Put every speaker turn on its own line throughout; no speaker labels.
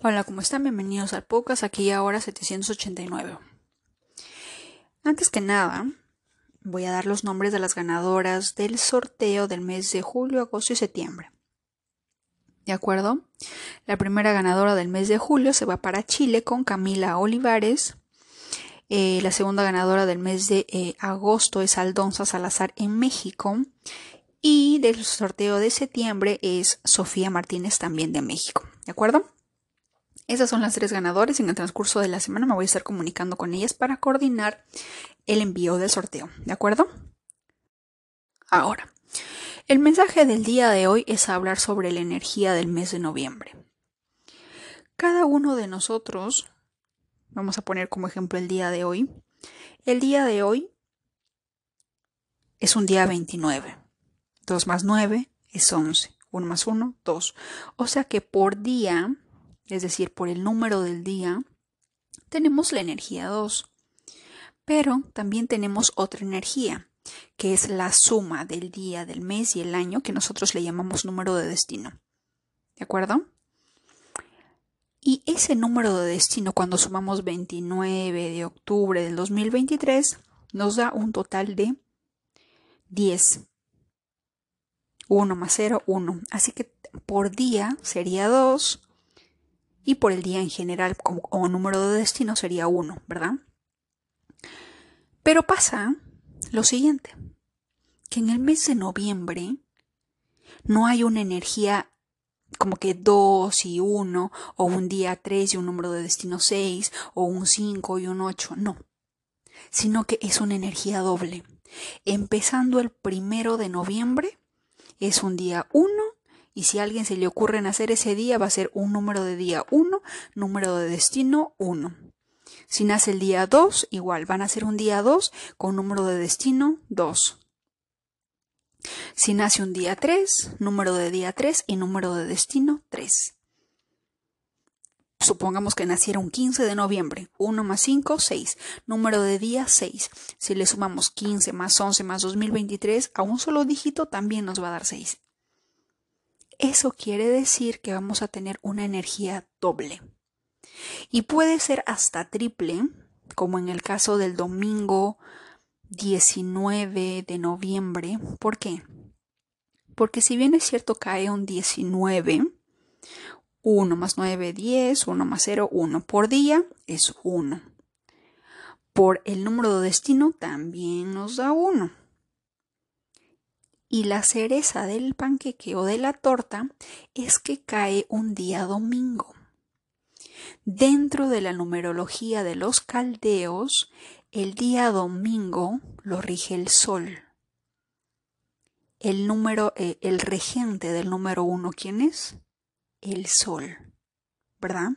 Hola, ¿cómo están? Bienvenidos al podcast aquí ahora 789. Antes que nada, voy a dar los nombres de las ganadoras del sorteo del mes de julio, agosto y septiembre. ¿De acuerdo? La primera ganadora del mes de julio se va para Chile con Camila Olivares. Eh, la segunda ganadora del mes de eh, agosto es Aldonza Salazar en México. Y del sorteo de septiembre es Sofía Martínez también de México. ¿De acuerdo? Esas son las tres ganadoras. En el transcurso de la semana me voy a estar comunicando con ellas para coordinar el envío del sorteo. ¿De acuerdo? Ahora, el mensaje del día de hoy es hablar sobre la energía del mes de noviembre. Cada uno de nosotros, vamos a poner como ejemplo el día de hoy, el día de hoy es un día 29. 2 más 9 es 11. 1 más 1, 2. O sea que por día es decir, por el número del día, tenemos la energía 2. Pero también tenemos otra energía, que es la suma del día, del mes y el año, que nosotros le llamamos número de destino. ¿De acuerdo? Y ese número de destino, cuando sumamos 29 de octubre del 2023, nos da un total de 10. 1 más 0, 1. Así que por día sería 2 y por el día en general como, número de destino sería 1, ¿verdad? Pero pasa lo siguiente, que en el mes de noviembre no hay una energía como que 2 y 1, o un día 3 y un número de destino 6, o un 5 y un 8, no, sino que es una energía doble. Empezando el primero de noviembre, es un día 1 y si a alguien se le ocurre nacer ese día va a ser un número de día 1, número de destino 1. Si nace el día 2, igual van a ser un día 2 con número de destino 2. Si nace un día 3, número de día 3 y número de destino 3. Supongamos que naciera un 15 de noviembre. 1 más 5, 6. Número de día 6. Si le sumamos 15 más 11 más 2023 a un solo dígito, también nos va a dar 6. Eso quiere decir que vamos a tener una energía doble. Y puede ser hasta triple, como en el caso del domingo 19 de noviembre. ¿Por qué? Porque si bien es cierto cae un 19, 1 más 9, 10, 1 más 0, 1 por día es 1. Por el número de destino también nos da 1. Y la cereza del panqueque o de la torta es que cae un día domingo. Dentro de la numerología de los caldeos, el día domingo lo rige el sol. El número, eh, el regente del número uno, ¿quién es? El sol, ¿verdad?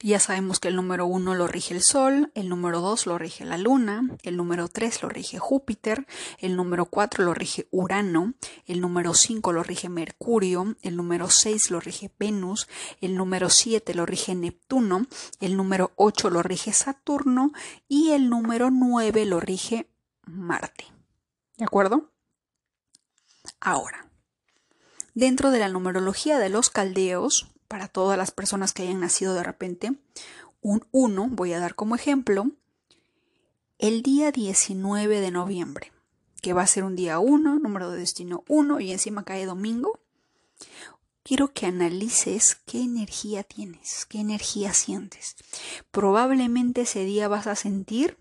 Ya sabemos que el número 1 lo rige el Sol, el número 2 lo rige la Luna, el número 3 lo rige Júpiter, el número 4 lo rige Urano, el número 5 lo rige Mercurio, el número 6 lo rige Venus, el número 7 lo rige Neptuno, el número 8 lo rige Saturno y el número 9 lo rige Marte. ¿De acuerdo? Ahora, dentro de la numerología de los caldeos, para todas las personas que hayan nacido de repente. Un 1, voy a dar como ejemplo, el día 19 de noviembre, que va a ser un día 1, número de destino 1 y encima cae domingo. Quiero que analices qué energía tienes, qué energía sientes. Probablemente ese día vas a sentir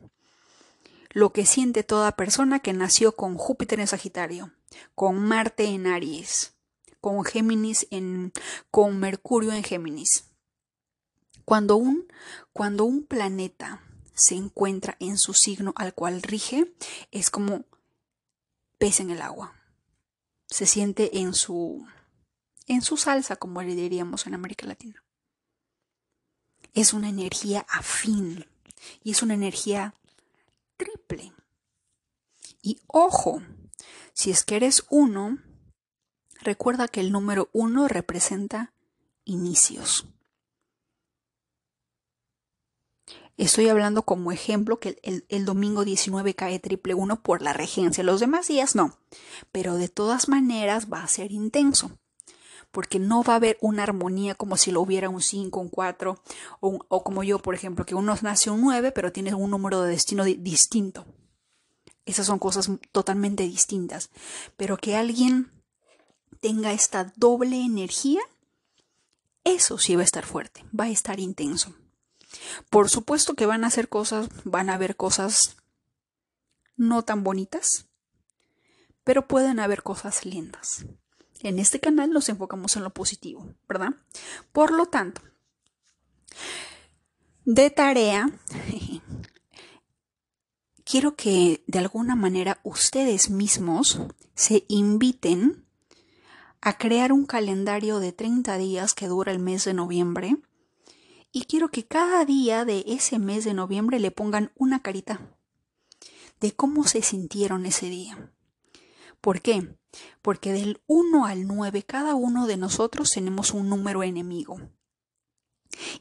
lo que siente toda persona que nació con Júpiter en Sagitario, con Marte en Aries, con Géminis en, con Mercurio en Géminis. Cuando un, cuando un planeta se encuentra en su signo al cual rige, es como pez en el agua. Se siente en su, en su salsa, como le diríamos en América Latina. Es una energía afín y es una energía triple. Y ojo, si es que eres uno, Recuerda que el número 1 representa inicios. Estoy hablando como ejemplo que el, domingo 19 cae triple 1 por la regencia. Los demás días no. Pero de todas maneras va a ser intenso. porque no va a haber una armonía como si lo hubiera un 5, un 4, o, o como yo, por ejemplo, que uno nace un 9, pero tiene un número de destino distinto. Esas son cosas totalmente distintas. Pero que alguien tenga esta doble energía, eso sí va a estar fuerte, va a estar intenso. Por supuesto que van a hacer cosas, van a haber cosas no tan bonitas, pero pueden haber cosas lindas. En este canal nos enfocamos en lo positivo, ¿verdad? Por lo tanto, de tarea, quiero que de alguna manera ustedes mismos se inviten a crear un calendario de 30 días que dura el mes de noviembre y quiero que cada día de ese mes de noviembre le pongan una carita de cómo se sintieron ese día. ¿Por qué? Porque del 1 al 9 cada uno de nosotros tenemos un número enemigo.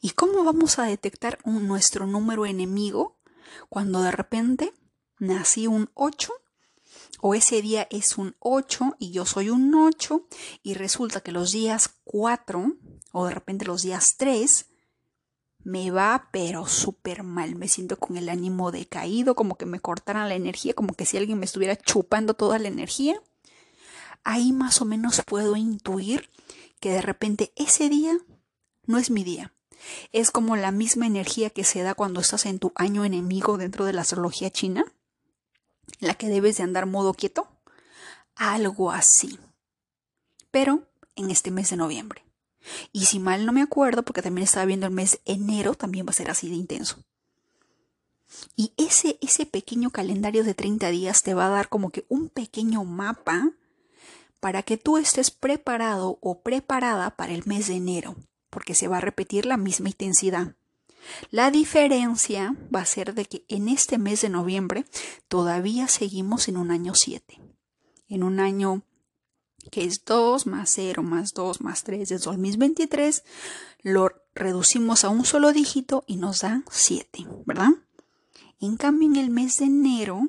¿Y cómo vamos a detectar nuestro número enemigo cuando de repente nací un 8 o ese día es un 8 y yo soy un 8 y resulta que los días 4 o de repente los días 3 me va pero súper mal, me siento con el ánimo decaído, como que me cortaran la energía, como que si alguien me estuviera chupando toda la energía. Ahí más o menos puedo intuir que de repente ese día no es mi día. Es como la misma energía que se da cuando estás en tu año enemigo dentro de la astrología china, la que debes de andar modo quieto. Algo así. Pero en este mes de noviembre. Y si mal no me acuerdo, porque también estaba viendo el mes enero, también va a ser así de intenso. Y ese, ese pequeño calendario de 30 días te va a dar como que un pequeño mapa para que tú estés preparado o preparada para el mes de enero, porque se va a repetir la misma intensidad. La diferencia va a ser de que en este mes de noviembre todavía seguimos en un año 7, en un año que es 2 más 0 más 2 más 3 es 2023, lo reducimos a un solo dígito y nos da 7, ¿verdad? En cambio, en el mes de enero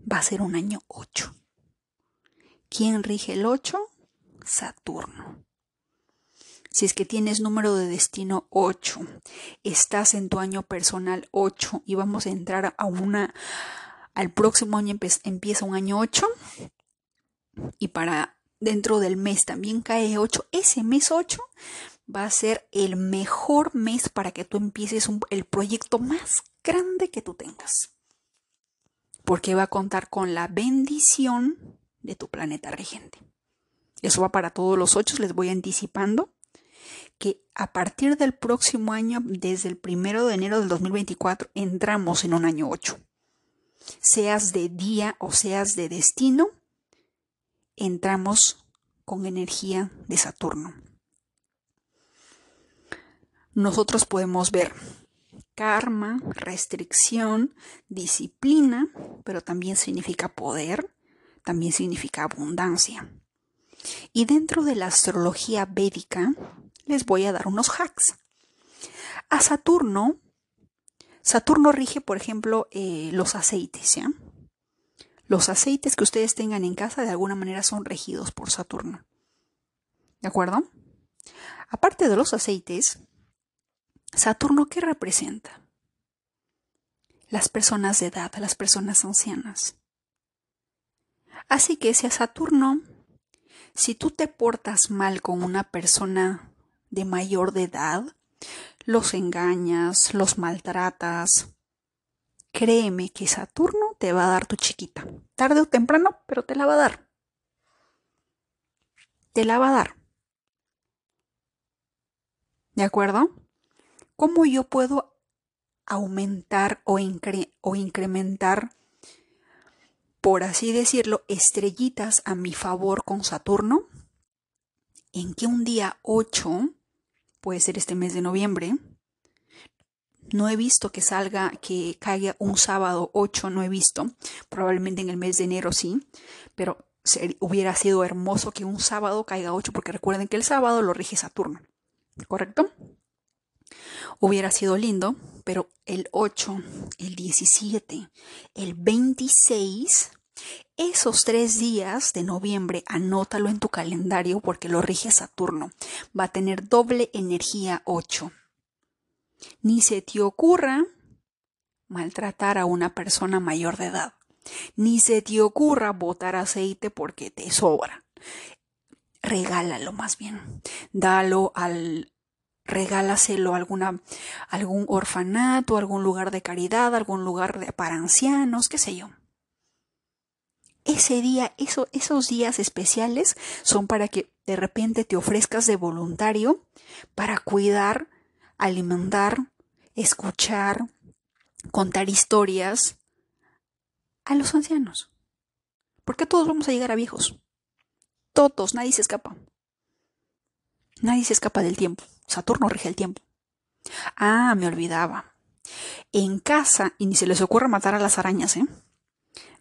va a ser un año 8. ¿Quién rige el 8? Saturno. Si es que tienes número de destino 8, estás en tu año personal 8 y vamos a entrar a una al próximo año empieza un año 8, y para dentro del mes también cae 8, ese mes 8 va a ser el mejor mes para que tú empieces el proyecto más grande que tú tengas. Porque va a contar con la bendición de tu planeta regente. Eso va para todos los 8, les voy anticipando que a partir del próximo año, desde el primero de enero del 2024, entramos en un año 8. Seas de día o seas de destino, entramos con energía de Saturno. Nosotros podemos ver karma, restricción, disciplina, pero también significa poder, también significa abundancia. Y dentro de la astrología védica les voy a dar unos hacks. A Saturno, Saturno rige, por ejemplo, eh, los aceites, ¿ya? Los aceites que ustedes tengan en casa de alguna manera son regidos por Saturno. ¿De acuerdo? Aparte de los aceites, Saturno, ¿qué representa? Las personas de edad, las personas ancianas. Así que si a Saturno, si tú te portas mal con una persona de mayor de edad, los engañas, los maltratas, créeme que Saturno te va a dar tu chiquita. Tarde o temprano, pero te la va a dar. Te la va a dar. ¿De acuerdo? ¿Cómo yo puedo aumentar o, incrementar, por así decirlo, estrellitas a mi favor con Saturno? En que un día 8, puede ser este mes de noviembre, no he visto que salga, que caiga un sábado 8, no he visto. Probablemente en el mes de enero sí, pero hubiera sido hermoso que un sábado caiga 8, porque recuerden que el sábado lo rige Saturno. ¿Correcto? Hubiera sido lindo, pero el 8, el 17, el 26 Esos tres días de noviembre, anótalo en tu calendario porque lo rige Saturno. Va a tener doble energía 8. Ni se te ocurra maltratar a una persona mayor de edad. Ni se te ocurra botar aceite porque te sobra. Regálalo más bien. Dalo al regálaselo a alguna, algún orfanato, algún lugar de caridad, algún lugar de, para ancianos, qué sé yo. Ese día, esos días especiales son para que de repente te ofrezcas de voluntario para cuidar, alimentar, escuchar, contar historias a los ancianos. Porque todos vamos a llegar a viejos. Todos, nadie se escapa. Nadie se escapa del tiempo. Saturno rige el tiempo. Ah, me olvidaba. En casa, y ni se les ocurra matar a las arañas, ¿eh?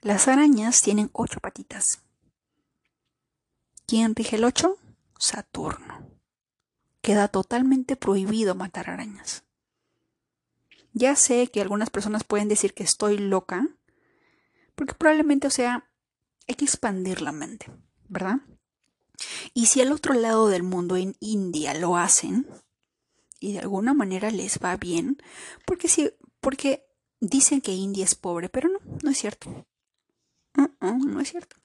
Las arañas tienen ocho patitas. ¿Quién rige el ocho? Saturno. Queda totalmente prohibido matar arañas. Ya sé que algunas personas pueden decir que estoy loca, porque probablemente, o sea, hay que expandir la mente, ¿verdad? Y si al otro lado del mundo, en India, lo hacen, y de alguna manera les va bien, porque sí, porque dicen que India es pobre, pero no, no es cierto. No es cierto.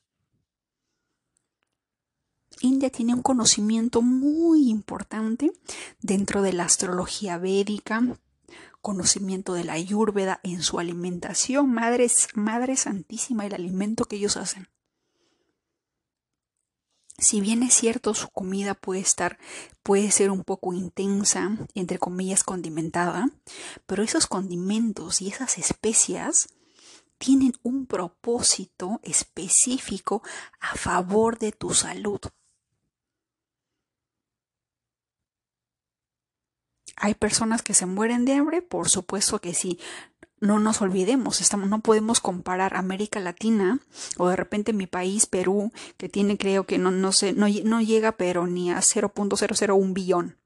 India tiene un conocimiento muy importante dentro de la astrología védica, conocimiento de la ayurveda en su alimentación, madre, madre santísima, el alimento que ellos hacen. Si bien es cierto, su comida puede estar, puede ser un poco intensa, entre comillas condimentada, pero esos condimentos y esas especias tienen un propósito específico a favor de tu salud. ¿Hay personas que se mueren de hambre? Por supuesto que sí no nos olvidemos, no podemos comparar América Latina o de repente mi país, Perú, que tiene creo que no, no, sé, no, no llega pero ni a 0.001 billón,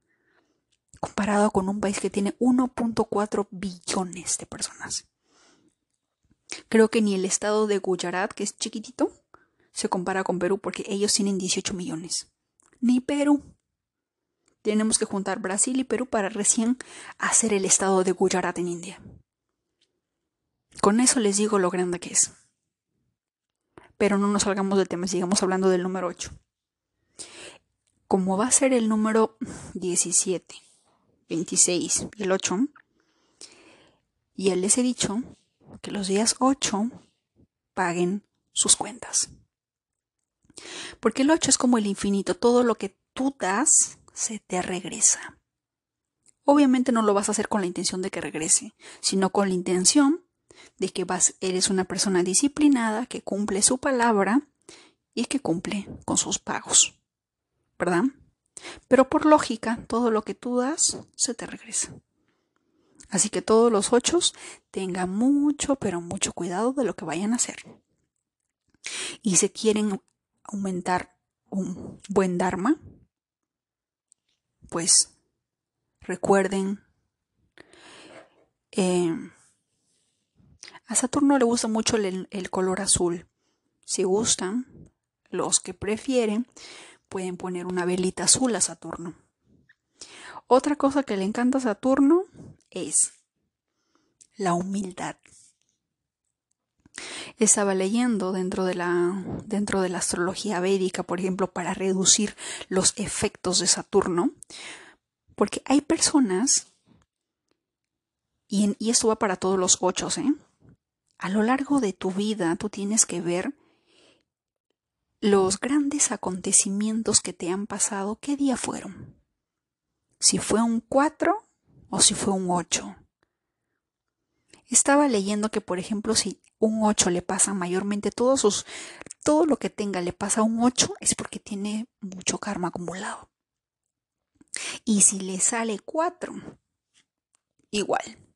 comparado con un país que tiene 1.4 billones de personas. Creo que ni el estado de Gujarat, que es chiquitito, se compara con Perú porque ellos tienen 18 millones. Ni Perú. Tenemos que juntar Brasil y Perú para recién hacer el estado de Gujarat en India. Con eso les digo lo grande que es. Pero no nos salgamos del tema, sigamos hablando del número 8. Como va a ser el número 17, 26 y el 8, y les he dicho que los días 8 paguen sus cuentas. Porque el 8 es como el infinito, todo lo que tú das se te regresa. Obviamente no lo vas a hacer con la intención de que regrese, sino con la intención de que vas, eres una persona disciplinada, que cumple su palabra y que cumple con sus pagos. ¿Verdad? Pero por lógica, todo lo que tú das se te regresa. Así que todos los ocho tengan mucho, pero mucho cuidado de lo que vayan a hacer. Y si quieren aumentar un buen Dharma, pues recuerden eh, a Saturno le gusta mucho el, color azul. Si gustan, los que prefieren, pueden poner una velita azul a Saturno. Otra cosa que le encanta a Saturno es la humildad. Estaba leyendo dentro de la dentro de la astrología védica, por ejemplo, para reducir los efectos de Saturno, porque hay personas y, y esto va para todos los ocho, ¿eh? a lo largo de tu vida tú tienes que ver los grandes acontecimientos que te han pasado, ¿qué día fueron? Si fue un 4 o si fue un 8. Estaba leyendo que, por ejemplo, si un 8 le pasa mayormente todos sus, todo lo que tenga le pasa a un 8 es porque tiene mucho karma acumulado. Y si le sale 4, igual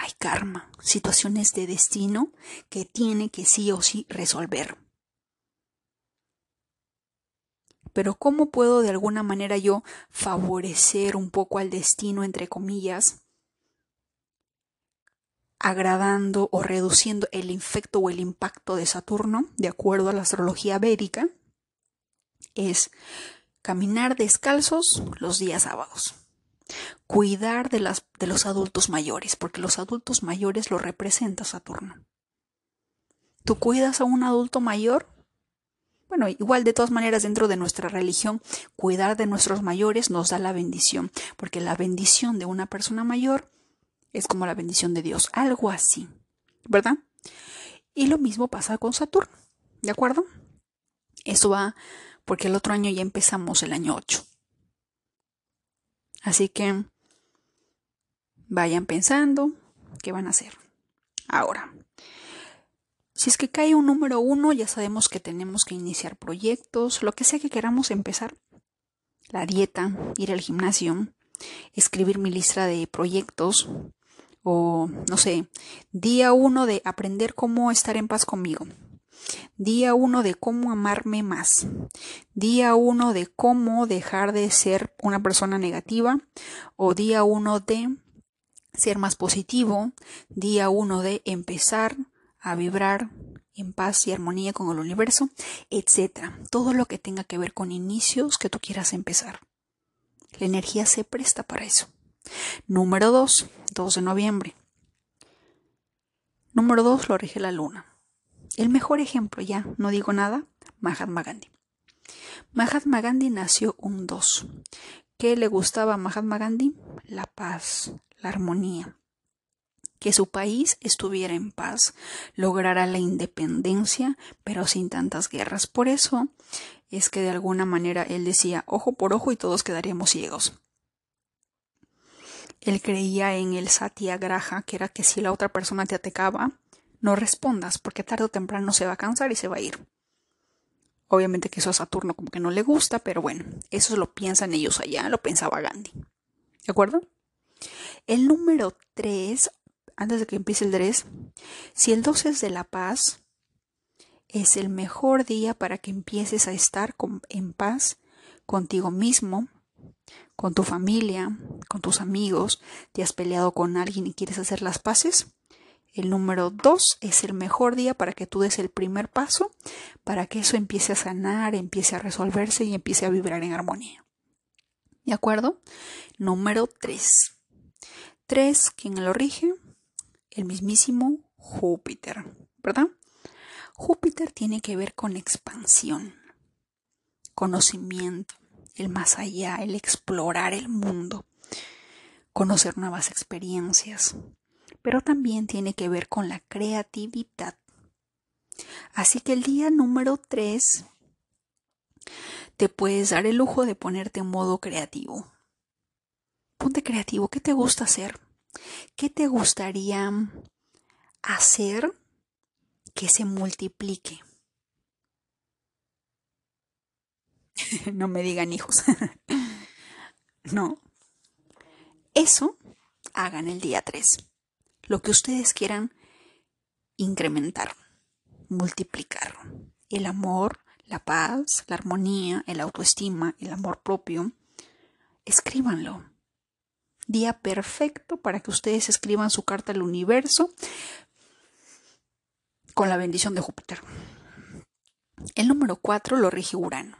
hay karma, situaciones de destino que tiene que sí o sí resolver. Pero ¿cómo puedo de alguna manera yo favorecer un poco al destino, entre comillas, agradando o reduciendo el efecto o el impacto de Saturno, de acuerdo a la astrología védica, es caminar descalzos los días sábados. Cuidar de, las, de los adultos mayores, porque los adultos mayores lo representa Saturno. ¿Tú cuidas a un adulto mayor? Bueno, igual de todas maneras dentro de nuestra religión, cuidar de nuestros mayores nos da la bendición, porque la bendición de una persona mayor es como la bendición de Dios, algo así, ¿verdad? Y lo mismo pasa con Saturno, ¿de acuerdo? Eso va porque el otro año ya empezamos el año 8. Así que vayan pensando qué van a hacer. Ahora, si es que cae un número uno, ya sabemos que tenemos que iniciar proyectos, lo que sea que queramos empezar. La dieta, ir al gimnasio, escribir mi lista de proyectos, o no sé, día uno de aprender cómo estar en paz conmigo. Día uno de cómo amarme más. Día uno de cómo dejar de ser una persona negativa. O día uno de ser más positivo. Día uno de empezar a vibrar en paz y armonía con el universo, etc. Todo lo que tenga que ver con inicios que tú quieras empezar. La energía se presta para eso. Número 2, 2 de noviembre. Número 2 lo rige la luna. El mejor ejemplo, ya no digo nada, Mahatma Gandhi. Mahatma Gandhi nació un 2. ¿Qué le gustaba a Mahatma Gandhi? La paz, la armonía. Que su país estuviera en paz, lograra la independencia, pero sin tantas guerras. Por eso es que de alguna manera él decía ojo por ojo y todos quedaríamos ciegos. Él creía en el satyagraha, que era que si la otra persona te atacaba, no respondas, porque tarde o temprano se va a cansar y se va a ir. Obviamente que eso a Saturno como que no le gusta, pero bueno, eso lo piensan ellos allá, lo pensaba Gandhi. ¿De acuerdo? El número 3, antes de que empiece el 3, si el 2 es de la paz, es el mejor día para que empieces a estar en paz contigo mismo, con tu familia, con tus amigos, te has peleado con alguien y quieres hacer las paces, el número dos es el mejor día para que tú des el primer paso, para que eso empiece a sanar, empiece a resolverse y empiece a vibrar en armonía. ¿De acuerdo? Número tres. Tres, ¿quién lo rige? El mismísimo Júpiter, ¿verdad? Júpiter tiene que ver con expansión, conocimiento, el más allá, el explorar el mundo, conocer nuevas experiencias, pero también tiene que ver con la creatividad. Así que el día número 3 te puedes dar el lujo de ponerte en modo creativo. Ponte creativo, ¿qué te gusta hacer? ¿Qué te gustaría hacer que se multiplique? no me digan hijos. no. Eso hagan el día 3. Lo que ustedes quieran incrementar, multiplicar. El amor, la paz, la armonía, el autoestima, el amor propio. Escríbanlo. Día perfecto para que ustedes escriban su carta al universo con la bendición de Júpiter. El número 4 lo rige Urano.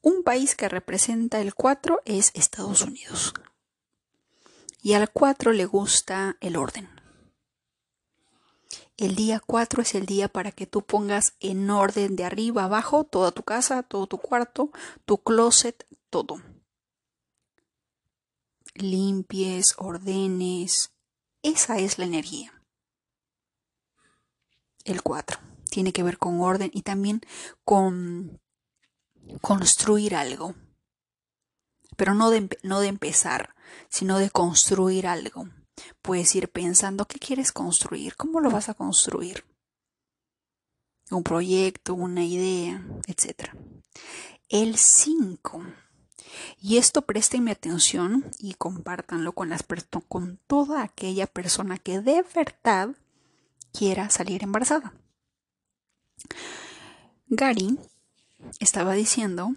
Un país que representa el 4 es Estados Unidos. Y al 4 le gusta el orden. El día 4 es el día para que tú pongas en orden de arriba abajo toda tu casa, todo tu cuarto, tu closet, todo. Limpies, ordenes. Esa es la energía. El 4 tiene que ver con orden y también con construir algo. Pero no de, no de empezar, sino de construir algo. Puedes ir pensando qué quieres construir, cómo lo vas a construir. Un proyecto, una idea, etc. El 5. Y esto préstenme atención y compártanlo con, toda aquella persona que de verdad quiera salir embarazada. Gary estaba diciendo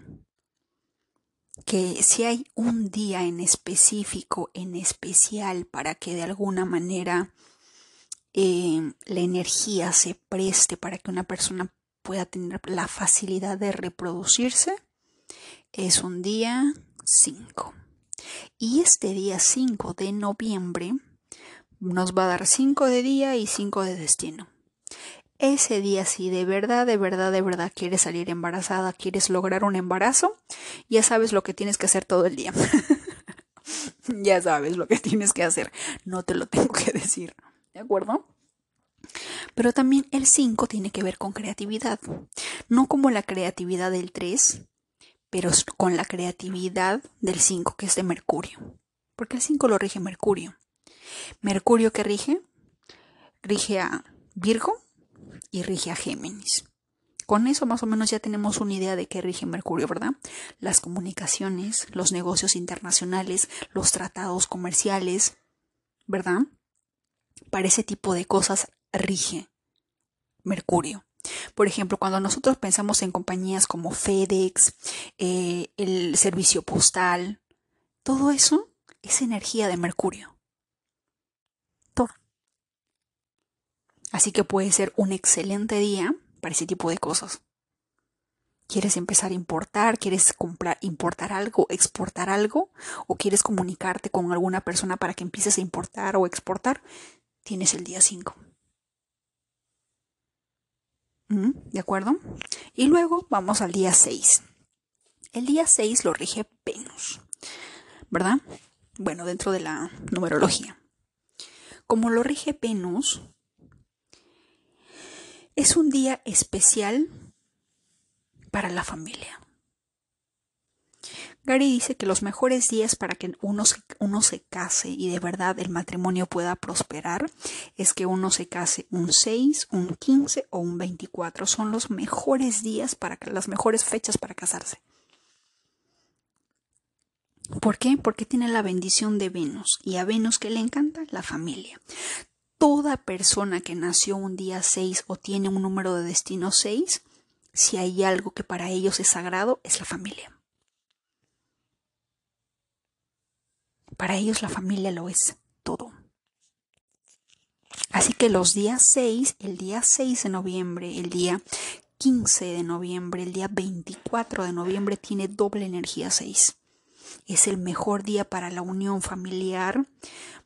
que si hay un día en específico, en especial, para que de alguna manera eh, la energía se preste para que una persona pueda tener la facilidad de reproducirse, es un día 5. Y este día 5 de noviembre nos va a dar 5 de día y 5 de destino. Ese día si de verdad, de verdad, de verdad quieres salir embarazada, quieres lograr un embarazo, ya sabes lo que tienes que hacer todo el día. ya sabes lo que tienes que hacer. No te lo tengo que decir. ¿De acuerdo? Pero también el 5 tiene que ver con creatividad. No como la creatividad del 3, pero con la creatividad del 5, que es de Mercurio. Porque el 5 lo rige Mercurio. Mercurio que rige, rige a Virgo y rige a Géminis. Con eso más o menos ya tenemos una idea de qué rige Mercurio, ¿verdad? Las comunicaciones, los negocios internacionales, los tratados comerciales, ¿verdad? Para ese tipo de cosas rige Mercurio. Por ejemplo, cuando nosotros pensamos en compañías como FedEx, eh, el servicio postal, todo eso es energía de Mercurio. Todo. Así que puede ser un excelente día para ese tipo de cosas. ¿Quieres empezar a importar? ¿Quieres comprar, importar algo, exportar algo? ¿O quieres comunicarte con alguna persona para que empieces a importar o exportar? Tienes el día 5. ¿De acuerdo? Y luego vamos al día 6. El día 6 lo rige Venus, ¿verdad? Bueno, dentro de la numerología. Como lo rige Venus, es un día especial para la familia. Gary dice que los mejores días para que uno se, case y de verdad el matrimonio pueda prosperar es que uno se case un 6, un 15 o un 24. Son los mejores días para las mejores fechas para casarse. ¿Por qué? Porque tiene la bendición de Venus y a Venus que le encanta la familia. Toda persona que nació un día 6 o tiene un número de destino 6, si hay algo que para ellos es sagrado, es la familia. Para ellos la familia lo es todo. Así que los días 6, el día 6 de noviembre, el día 15 de noviembre, el día 24 de noviembre tiene doble energía 6. Es el mejor día para la unión familiar,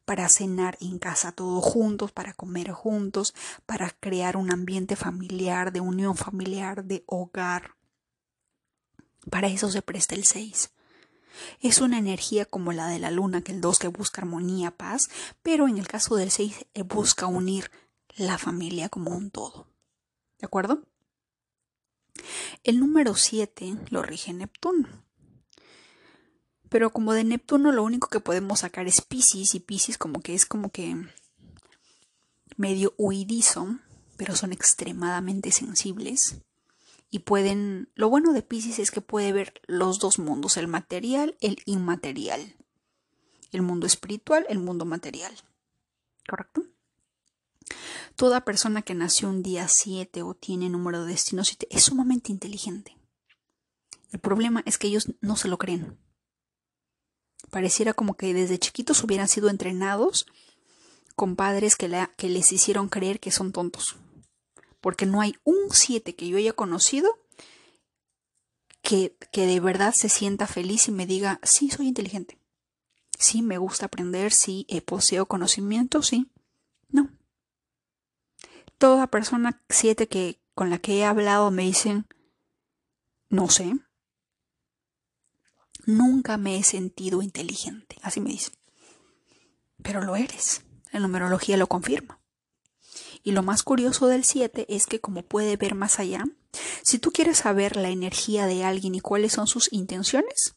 para cenar en casa todos juntos, para comer juntos, para crear un ambiente familiar, de unión familiar, de hogar. Para eso se presta el 6. Es una energía como la de la luna, que el 2 que busca armonía, paz, pero en el caso del 6 eh, busca unir la familia como un todo. ¿De acuerdo? El número 7 lo rige Neptuno. Pero como de Neptuno lo único que podemos sacar es Pisces y Pisces como que es como que medio huidizo, pero son extremadamente sensibles y pueden, lo bueno de Pisces es que puede ver los dos mundos, el material, el inmaterial, el mundo espiritual, el mundo material. ¿Correcto? Toda persona que nació un día 7 o tiene número de destino 7 es sumamente inteligente. El problema es que ellos no se lo creen. Pareciera como que desde chiquitos hubieran sido entrenados con padres que, que les hicieron creer que son tontos porque no hay un 7 que yo haya conocido que, que de verdad se sienta feliz y me diga, sí, soy inteligente, sí, me gusta aprender, sí, poseo conocimiento, sí. No. Toda persona 7 que con la que he hablado me dicen, no sé, nunca me he sentido inteligente, así me dicen. Pero lo eres, la numerología lo confirma. Y lo más curioso del 7 es que como puede ver más allá, si tú quieres saber la energía de alguien y cuáles son sus intenciones,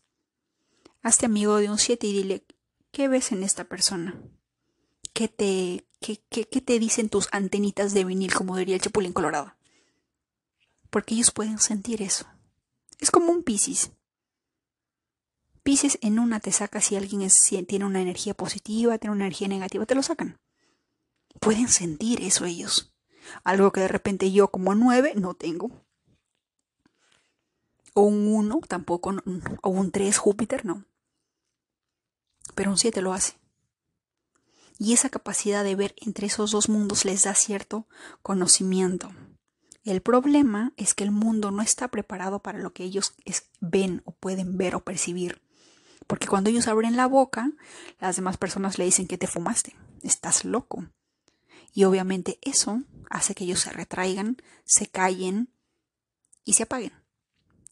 hazte amigo de un 7 y dile, ¿qué ves en esta persona? ¿Qué te, qué, qué, te dicen tus antenitas de vinil, como diría el Chapulín Colorado? Porque ellos pueden sentir eso. Es como un Piscis. Piscis en una te saca si alguien tiene una energía positiva, tiene una energía negativa, te lo sacan. Pueden sentir eso ellos. Algo que de repente yo como nueve no tengo. O un 1 tampoco, o un 3 Júpiter, no. Pero un 7 lo hace. Y esa capacidad de ver entre esos dos mundos les da cierto conocimiento. El problema es que el mundo no está preparado para lo que ellos ven o pueden ver o percibir. Porque cuando ellos abren la boca, las demás personas le dicen que te fumaste, estás loco. Y obviamente eso hace que ellos se retraigan, se callen y se apaguen.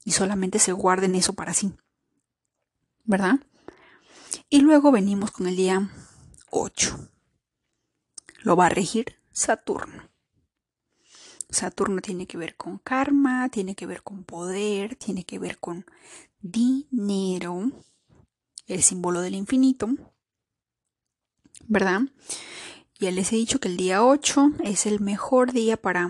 Y solamente se guarden eso para sí. ¿Verdad? Y luego venimos con el día 8. Lo va a regir Saturno. Saturno tiene que ver con karma, tiene que ver con poder, tiene que ver con dinero, el símbolo del infinito, ¿verdad? Ya les he dicho que el día 8 es el mejor día para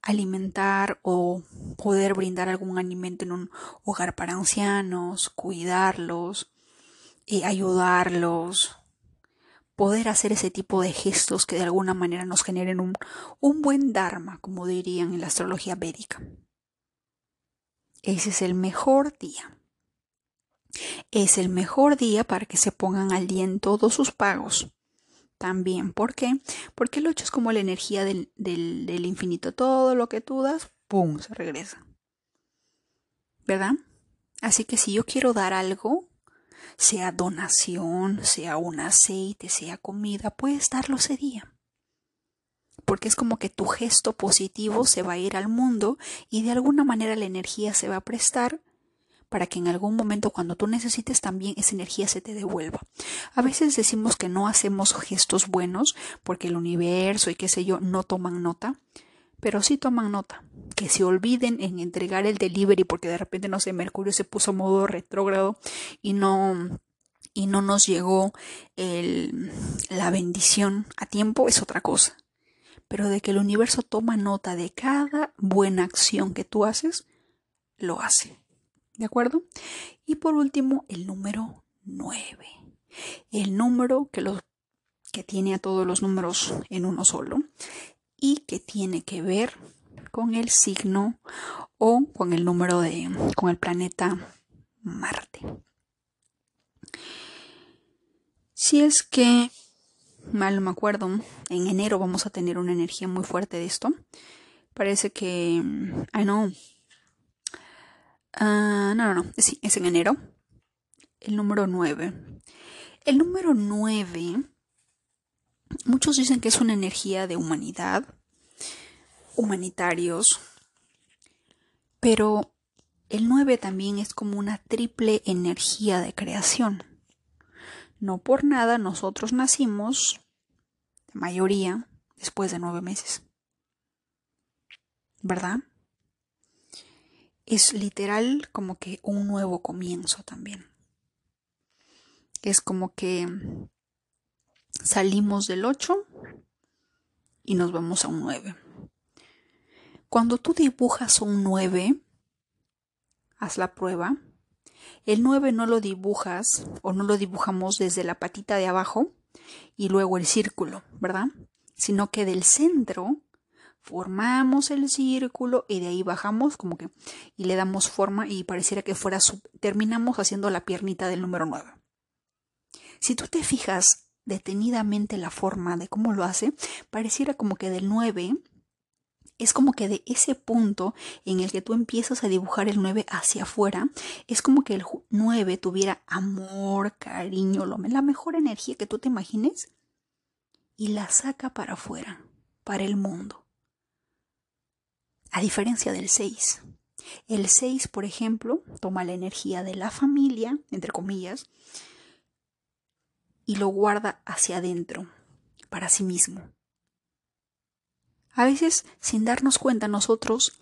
alimentar o poder brindar algún alimento en un hogar para ancianos, cuidarlos, eh, ayudarlos, poder hacer ese tipo de gestos que de alguna manera nos generen un, un buen dharma, como dirían en la astrología védica. Ese es el mejor día. Es el mejor día para que se pongan al día en todos sus pagos. También, ¿por qué? Porque el 8 es como la energía del, del, del infinito. Todo lo que tú das, ¡pum!, se regresa. ¿Verdad? Así que si yo quiero dar algo, sea donación, sea un aceite, sea comida, puedes darlo ese día. Porque es como que tu gesto positivo se va a ir al mundo y de alguna manera la energía se va a prestar para que en algún momento cuando tú necesites también esa energía se te devuelva. A veces decimos que no hacemos gestos buenos porque el universo y qué sé yo no toman nota, pero sí toman nota. Que se olviden en entregar el delivery porque de repente no sé, Mercurio se puso a modo retrógrado y no y no nos llegó el, la bendición a tiempo es otra cosa. Pero de que el universo toma nota de cada buena acción que tú haces, lo hace. ¿De acuerdo? Y por último, el número 9. El número que, los, que tiene a todos los números en uno solo y que tiene que ver con el signo o con el número de, con el planeta Marte. Si es que, mal no me acuerdo, en enero vamos a tener una energía muy fuerte de esto. Parece que... Ah, no, Ah, no, no, no. Es en enero. El número 9. El número 9. Muchos dicen que es una energía de humanidad, humanitarios, pero el 9 también es como una triple energía de creación. No por nada nosotros nacimos, la mayoría, después de nueve meses. ¿Verdad? Es literal como que un nuevo comienzo también. Es como que salimos del 8 y nos vamos a un 9. Cuando tú dibujas un 9, haz la prueba. El 9 no lo dibujas o no lo dibujamos desde la patita de abajo y luego el círculo, ¿verdad? Sino que del centro formamos el círculo y de ahí bajamos como que y le damos forma y pareciera que fuera terminamos haciendo la piernita del número 9. Si tú te fijas detenidamente la forma de cómo lo hace, pareciera como que del 9 es como que de ese punto en el que tú empiezas a dibujar el 9 hacia afuera, es como que el 9 tuviera amor, cariño, la mejor energía que tú te imagines y la saca para afuera, para el mundo a diferencia del 6. El 6, por ejemplo, toma la energía de la familia, entre comillas, y lo guarda hacia adentro, para sí mismo. A veces, sin darnos cuenta, nosotros,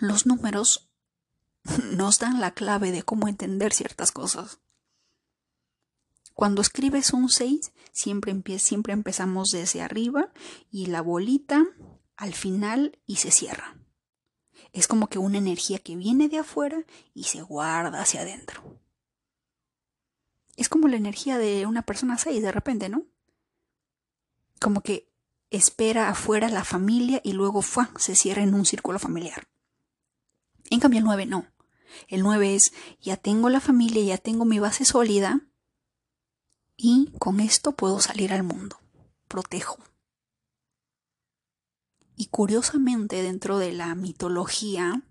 los números, nos dan la clave de cómo entender ciertas cosas. Cuando escribes un 6, siempre, siempre empezamos desde arriba y la bolita al final y se cierra. Es como que una energía que viene de afuera y se guarda hacia adentro. Es como la energía de una persona 6 de repente, ¿no? Como que espera afuera la familia y luego se cierra en un círculo familiar. En cambio, el 9 no. El 9 es, ya tengo la familia, ya tengo mi base sólida y con esto puedo salir al mundo. Protejo. Y curiosamente, dentro de la mitología,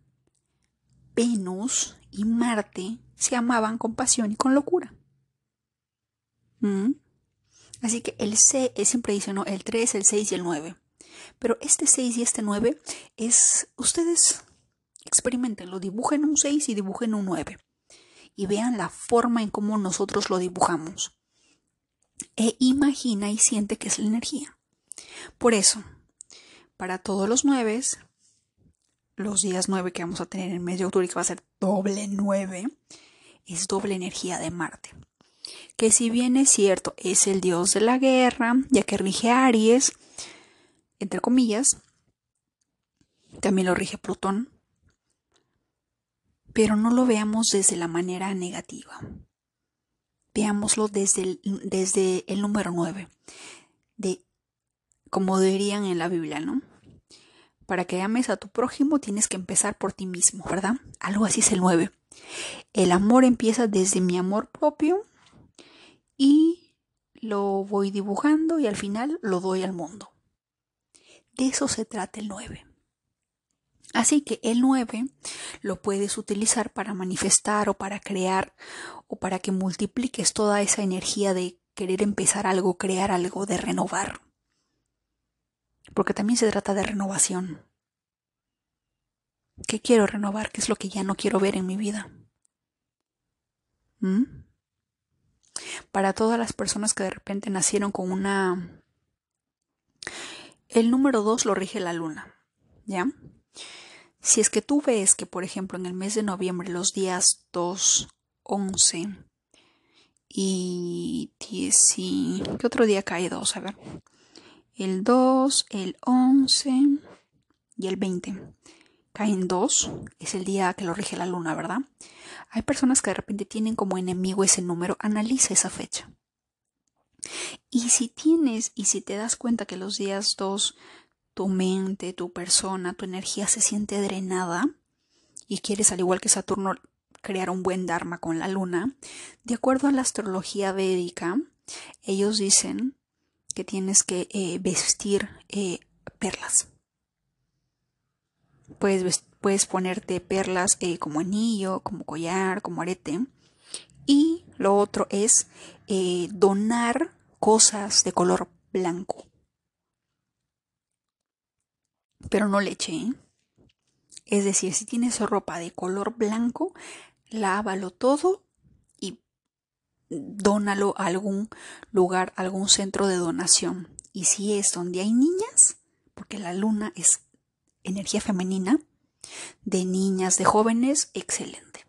Venus y Marte se amaban con pasión y con locura. ¿Mm? Así que el C, siempre dice, ¿no? El 3, el 6 y el 9. Pero este 6 y este 9 es, ustedes experimentenlo, dibujen un 6 y dibujen un 9. Y vean la forma en cómo nosotros lo dibujamos. E imagina y siente que es la energía. Por eso, para todos los 9, los días 9 que vamos a tener en el mes de octubre, que va a ser doble 9, es doble energía de Marte. Que si bien es cierto, es el dios de la guerra, ya que rige Aries, entre comillas, también lo rige Plutón, pero no lo veamos desde la manera negativa. Veámoslo desde el, desde el número 9, de, como dirían en la Biblia, ¿no? Para que ames a tu prójimo tienes que empezar por ti mismo, ¿verdad? Algo así es el 9. El amor empieza desde mi amor propio y lo voy dibujando y al final lo doy al mundo. De eso se trata el 9. Así que el 9 lo puedes utilizar para manifestar o para crear o para que multipliques toda esa energía de querer empezar algo, crear algo, de renovar. Porque también se trata de renovación. ¿Qué quiero renovar? ¿Qué es lo que ya no quiero ver en mi vida? ¿Mm? Para todas las personas que de repente nacieron con una el número 2 lo rige la luna, ¿ya? Si es que tú ves que, por ejemplo, en el mes de noviembre, los días 2, 11 y 10 y... ¿Qué otro día cae 2? A ver. El 2, el 11 y el 20. Caen 2, es el día que lo rige la luna, ¿verdad? Hay personas que de repente tienen como enemigo ese número. Analiza esa fecha. Y si tienes y si te das cuenta que los días 2 tu mente, tu persona, tu energía se siente drenada y quieres al igual que Saturno crear un buen dharma con la luna, de acuerdo a la astrología védica, ellos dicen que tienes que eh, vestir eh, perlas. Puedes, puedes ponerte perlas eh, como anillo, como collar, como arete. Y lo otro es donar cosas de color blanco. Pero no leche. Es decir, si tienes ropa de color blanco, lávalo todo dónalo a algún lugar, algún centro de donación. Y si es donde hay niñas, porque la luna es energía femenina, de niñas, de jóvenes, excelente.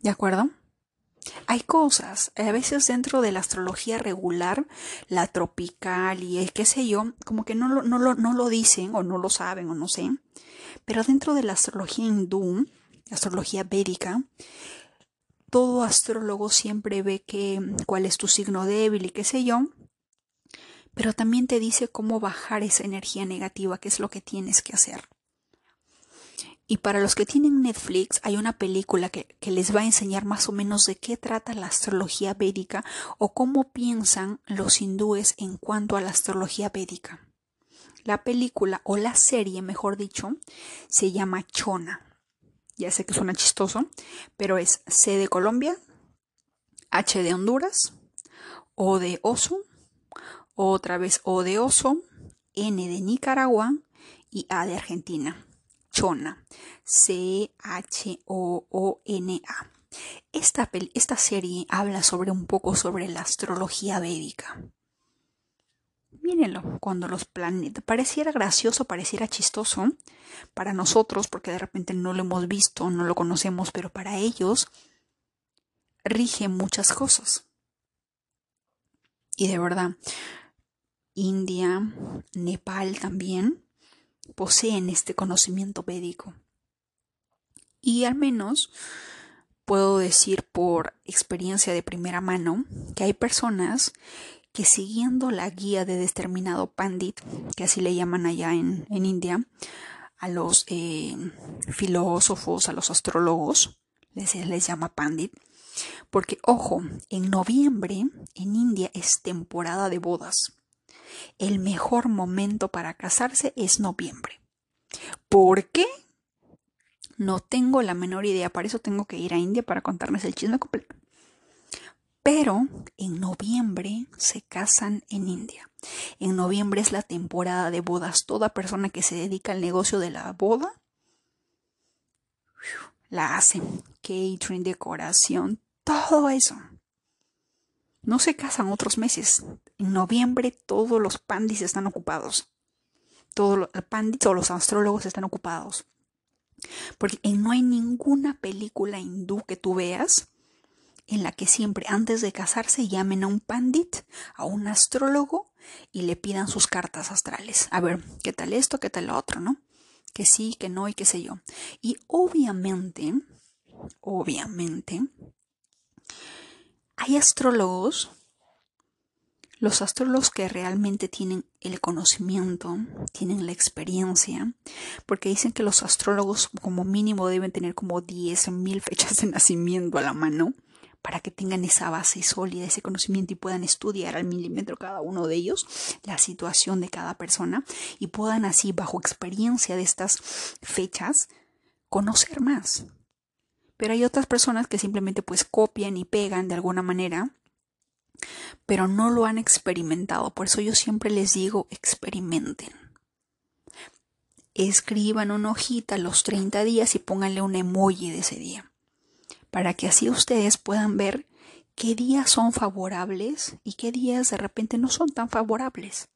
¿De acuerdo? Hay cosas, a veces dentro de la astrología regular, la tropical y qué sé yo, como que no lo, no, lo, no lo dicen o no lo saben o no sé, pero dentro de la astrología hindú, la astrología védica, todo astrólogo siempre ve que cuál es tu signo débil y qué sé yo, pero también te dice cómo bajar esa energía negativa, qué es lo que tienes que hacer. Y para los que tienen Netflix hay una película que, les va a enseñar más o menos de qué trata la astrología védica o cómo piensan los hindúes en cuanto a la astrología védica. La película o la serie, mejor dicho, se llama Chona. Ya sé que suena chistoso, pero es C de Colombia, H de Honduras, O de oso, otra vez O de oso, N de Nicaragua y A de Argentina. Chona. C-H-O-O-N-A. Esta, esta serie habla sobre un poco sobre la astrología védica. Mírenlo, cuando los planetas pareciera gracioso, pareciera chistoso para nosotros, porque de repente no lo hemos visto, no lo conocemos, pero para ellos rige muchas cosas. Y de verdad, India, Nepal también, poseen este conocimiento védico. Y al menos puedo decir por experiencia de primera mano que hay personas que siguiendo la guía de determinado pandit, que así le llaman allá en, en India, a los eh, filósofos, a los astrólogos, les, les llama pandit, porque ojo, en noviembre en India es temporada de bodas. El mejor momento para casarse es noviembre. ¿Por qué? No tengo la menor idea, para eso tengo que ir a India para contarles el chisme completo. Pero en noviembre se casan en India. En noviembre es la temporada de bodas. Toda persona que se dedica al negocio de la boda la hace. Catering, decoración, todo eso. No se casan otros meses. En noviembre todos los pandis están ocupados. Todos los pandis o los astrólogos están ocupados. Porque no hay ninguna película hindú que tú veas en la que siempre antes de casarse llamen a un pandit, a un astrólogo y le pidan sus cartas astrales. A ver, ¿qué tal esto? ¿Qué tal lo otro? ¿No? Que sí, que no y qué sé yo. Y obviamente, obviamente, hay astrólogos, los astrólogos que realmente tienen el conocimiento, tienen la experiencia, porque dicen que los astrólogos como mínimo deben tener como 10.000 fechas de nacimiento a la mano para que tengan esa base sólida, ese conocimiento y puedan estudiar al milímetro cada uno de ellos la situación de cada persona y puedan así, bajo experiencia de estas fechas, conocer más. Pero hay otras personas que simplemente pues copian y pegan de alguna manera, pero no lo han experimentado. Por eso yo siempre les digo, experimenten. Escriban una hojita los 30 días y pónganle un emoji de ese día para que así ustedes puedan ver qué días son favorables y qué días de repente no son tan favorables.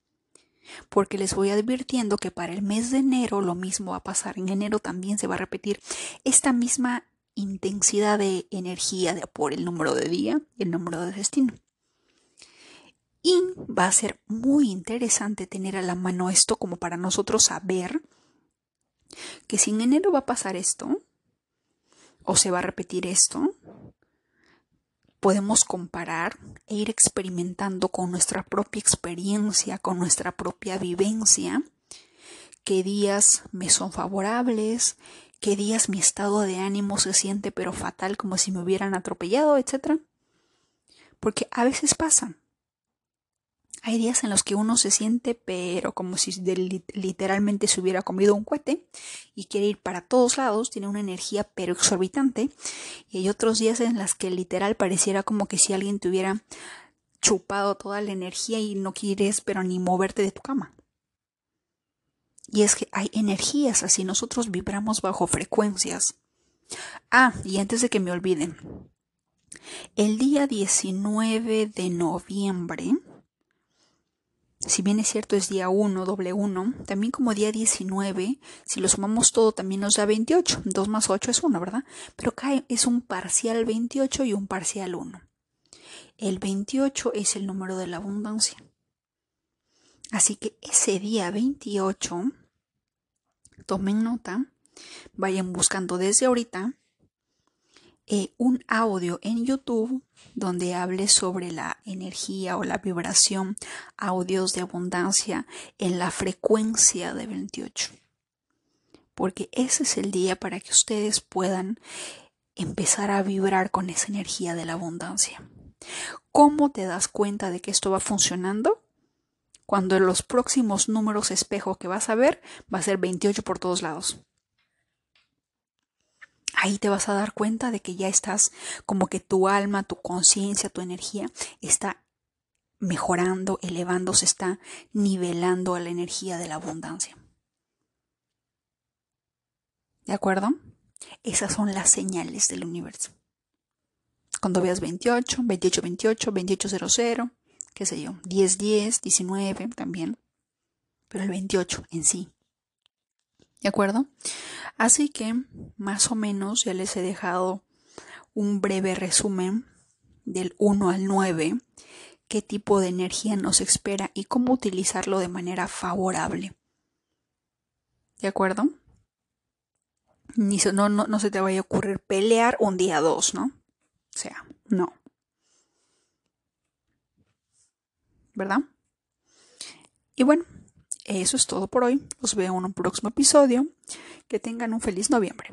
Porque les voy advirtiendo que para el mes de enero lo mismo va a pasar. En enero también se va a repetir esta misma intensidad de energía por el número de día y el número de destino. Y va a ser muy interesante tener a la mano esto como para nosotros saber que si en enero va a pasar esto, o se va a repetir esto, podemos comparar e ir experimentando con nuestra propia experiencia, con nuestra propia vivencia, qué días me son favorables, qué días mi estado de ánimo se siente pero fatal como si me hubieran atropellado, etc. Porque a veces pasa. Hay días en los que uno se siente, pero como si literalmente se hubiera comido un cohete y quiere ir para todos lados, tiene una energía pero exorbitante. Y hay otros días en los que literal pareciera como que si alguien te hubiera chupado toda la energía y no quieres pero ni moverte de tu cama. Y es que hay energías así, nosotros vibramos bajo frecuencias. Ah, y antes de que me olviden, el día 19 de noviembre si bien es cierto es día 1, doble 1, también como día 19, si lo sumamos todo también nos da 28. 2 más 8 es 1, ¿verdad? Pero acá es un parcial 28 y un parcial 1. El 28 es el número de la abundancia. Así que ese día 28, tomen nota, vayan buscando desde ahorita eh, un audio en YouTube donde hable sobre la energía o la vibración, audios de abundancia en la frecuencia de 28. Porque ese es el día para que ustedes puedan empezar a vibrar con esa energía de la abundancia. ¿Cómo te das cuenta de que esto va funcionando? Cuando en los próximos números espejo que vas a ver va a ser 28 por todos lados ahí te vas a dar cuenta de que ya estás como que tu alma, tu conciencia, tu energía está mejorando, elevándose, está nivelando a la energía de la abundancia. ¿De acuerdo? Esas son las señales del universo. Cuando veas 28, 28, 28, 28, 00, qué sé yo, 10, 10, 19 también, pero el 28 en sí. ¿De acuerdo? Así que, más o menos, ya les he dejado un breve resumen del 1 al 9, qué tipo de energía nos espera y cómo utilizarlo de manera favorable. ¿De acuerdo? Ni no, no, no se te vaya a ocurrir pelear un día dos, ¿no? O sea, no. ¿Verdad? Y bueno, eso es todo por hoy. Los veo en un próximo episodio. Que tengan un feliz noviembre.